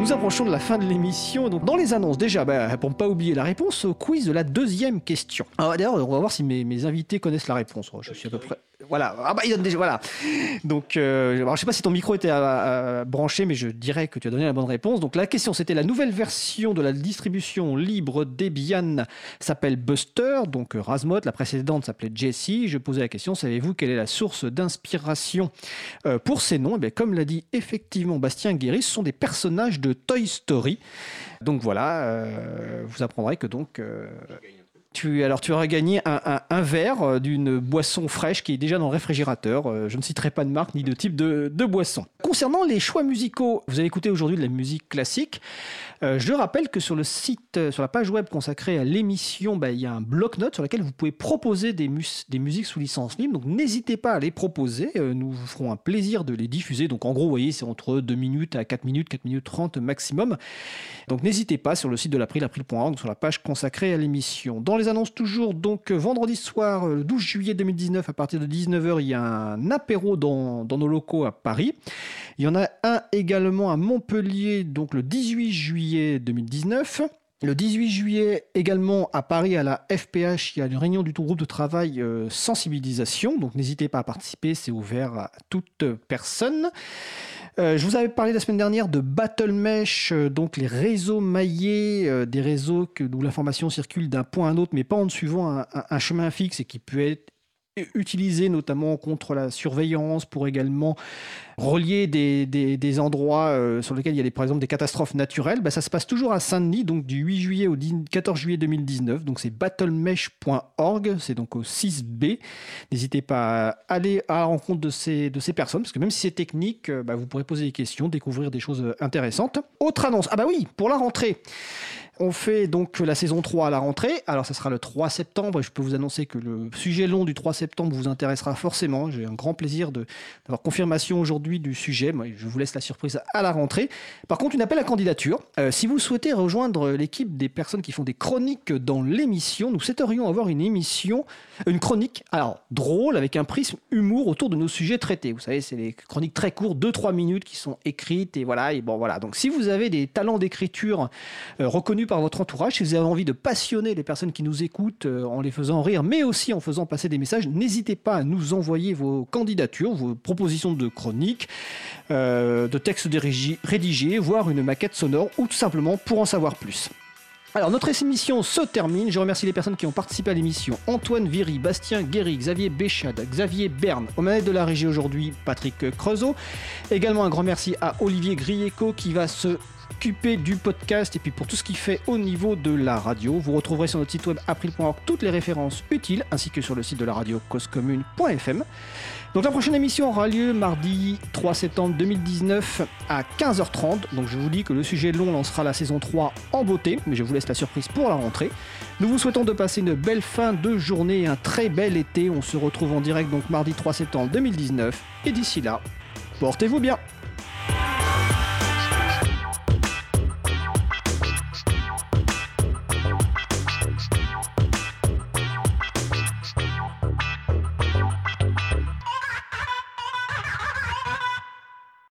Nous approchons de la fin de l'émission. Donc, dans les annonces, déjà, bah, pour ne pas oublier la réponse au quiz de la deuxième question. Alors, D'ailleurs, on va voir si mes, invités connaissent la réponse. Je suis à peu près. Voilà. Ah bah, déjà. Voilà. Donc, euh, sais pas si ton micro était euh, euh, branché, mais je dirais que tu as donné la bonne réponse. Donc, la question, c'était la nouvelle version de la distribution libre Debian s'appelle Buster. Donc, euh, Razmot, la précédente s'appelait Jessie. Je posais la question savez-vous quelle est la source d'inspiration pour ces noms? Eh bien, Comme l'a dit effectivement Bastien Guéry, ce sont des personnages de Toy Story. Donc voilà, euh, vous apprendrez que donc. euh, tu, alors tu auras gagné un, verre euh, d'une boisson fraîche qui est déjà dans le réfrigérateur. Je ne citerai pas de marque ni de type de boisson. Concernant les choix musicaux, vous avez écouté aujourd'hui de la musique classique. Euh, je rappelle que sur le site, euh, sur la page web consacrée à l'émission, bah, il y a un bloc-notes sur lequel vous pouvez proposer des, des musiques sous licence libre. Donc n'hésitez pas à les proposer. Euh, nous vous ferons un plaisir de les diffuser. Donc en gros, vous voyez, c'est entre 2 minutes à 4 minutes, 4 minutes 30 maximum. Donc n'hésitez pas sur le site de l'April, april.org, sur la page consacrée à l'émission. Dans les annonces toujours, donc vendredi soir, le 12 juillet 2019, à partir de 19h, il y a un apéro dans nos locaux à Paris. Il y en a un également à Montpellier, donc le 18 juillet 2019. Le 18 juillet, également à Paris, à la FPH, il y a une réunion du groupe de travail euh, sensibilisation. Donc n'hésitez pas à participer, c'est ouvert à toute personne. Euh, je vous avais parlé la semaine dernière de Battle Mesh, euh, donc les réseaux maillés, des réseaux où l'information circule d'un point à un autre, mais pas en suivant un chemin fixe et qui peut être utilisé notamment contre la surveillance pour également relier des, des- endroits euh, sur lesquels il y a des, par exemple des catastrophes naturelles. Bah, ça se passe toujours à Saint-Denis, donc du 8 juillet au 10 14 juillet 2019. Donc c'est battlemesh.org, c'est donc au 6B. N'hésitez pas à aller à la rencontre de ces, de ces personnes, parce que même si c'est technique, euh, bah, vous pourrez poser des questions, découvrir des choses euh, intéressantes. Autre annonce, ah bah oui, pour la rentrée. On fait donc la saison 3 à la rentrée. Alors, ça sera le 3 septembre. Et je peux vous annoncer que le sujet long du 3 septembre vous intéressera forcément. J'ai un grand plaisir d'avoir confirmation aujourd'hui du sujet. Moi, je vous laisse la surprise à la rentrée. Par contre, une appel à candidature. Euh, si vous souhaitez rejoindre l'équipe des personnes qui font des chroniques dans l'émission, nous souhaiterions avoir une émission, une chronique, alors drôle, avec un prisme humour autour de nos sujets traités. Vous savez, c'est les chroniques très courtes, 2-3 minutes, qui sont écrites. Et voilà. Et bon, voilà. Donc, si vous avez des talents d'écriture euh, reconnus par votre entourage, si vous avez envie de passionner les personnes qui nous écoutent euh, en les faisant rire, mais aussi en faisant passer des messages, n'hésitez pas à nous envoyer vos candidatures, vos propositions de chroniques, euh, de textes rédigés, voire une maquette sonore, ou tout simplement pour en savoir plus. Alors notre émission se termine. Je remercie les personnes qui ont participé à l'émission. Antoine Viry, Bastien Guéry, Xavier Béchade, Xavier Berne. Aux manettes de la régie aujourd'hui, Patrick Creusot. Également un grand merci à Olivier Grieco qui va se du podcast et puis pour tout ce qu'il fait au niveau de la radio. Vous retrouverez sur notre site web april.org toutes les références utiles ainsi que sur le site de la radio causecommune.fm. Donc la prochaine émission aura lieu mardi 3 septembre 2019 à 15h30. Donc je vous dis que le sujet long lancera la saison 3 en beauté, mais je vous laisse la surprise pour la rentrée. Nous vous souhaitons de passer une belle fin de journée et un très bel été. On se retrouve en direct donc mardi 3 septembre 2019. Et d'ici là, portez-vous bien.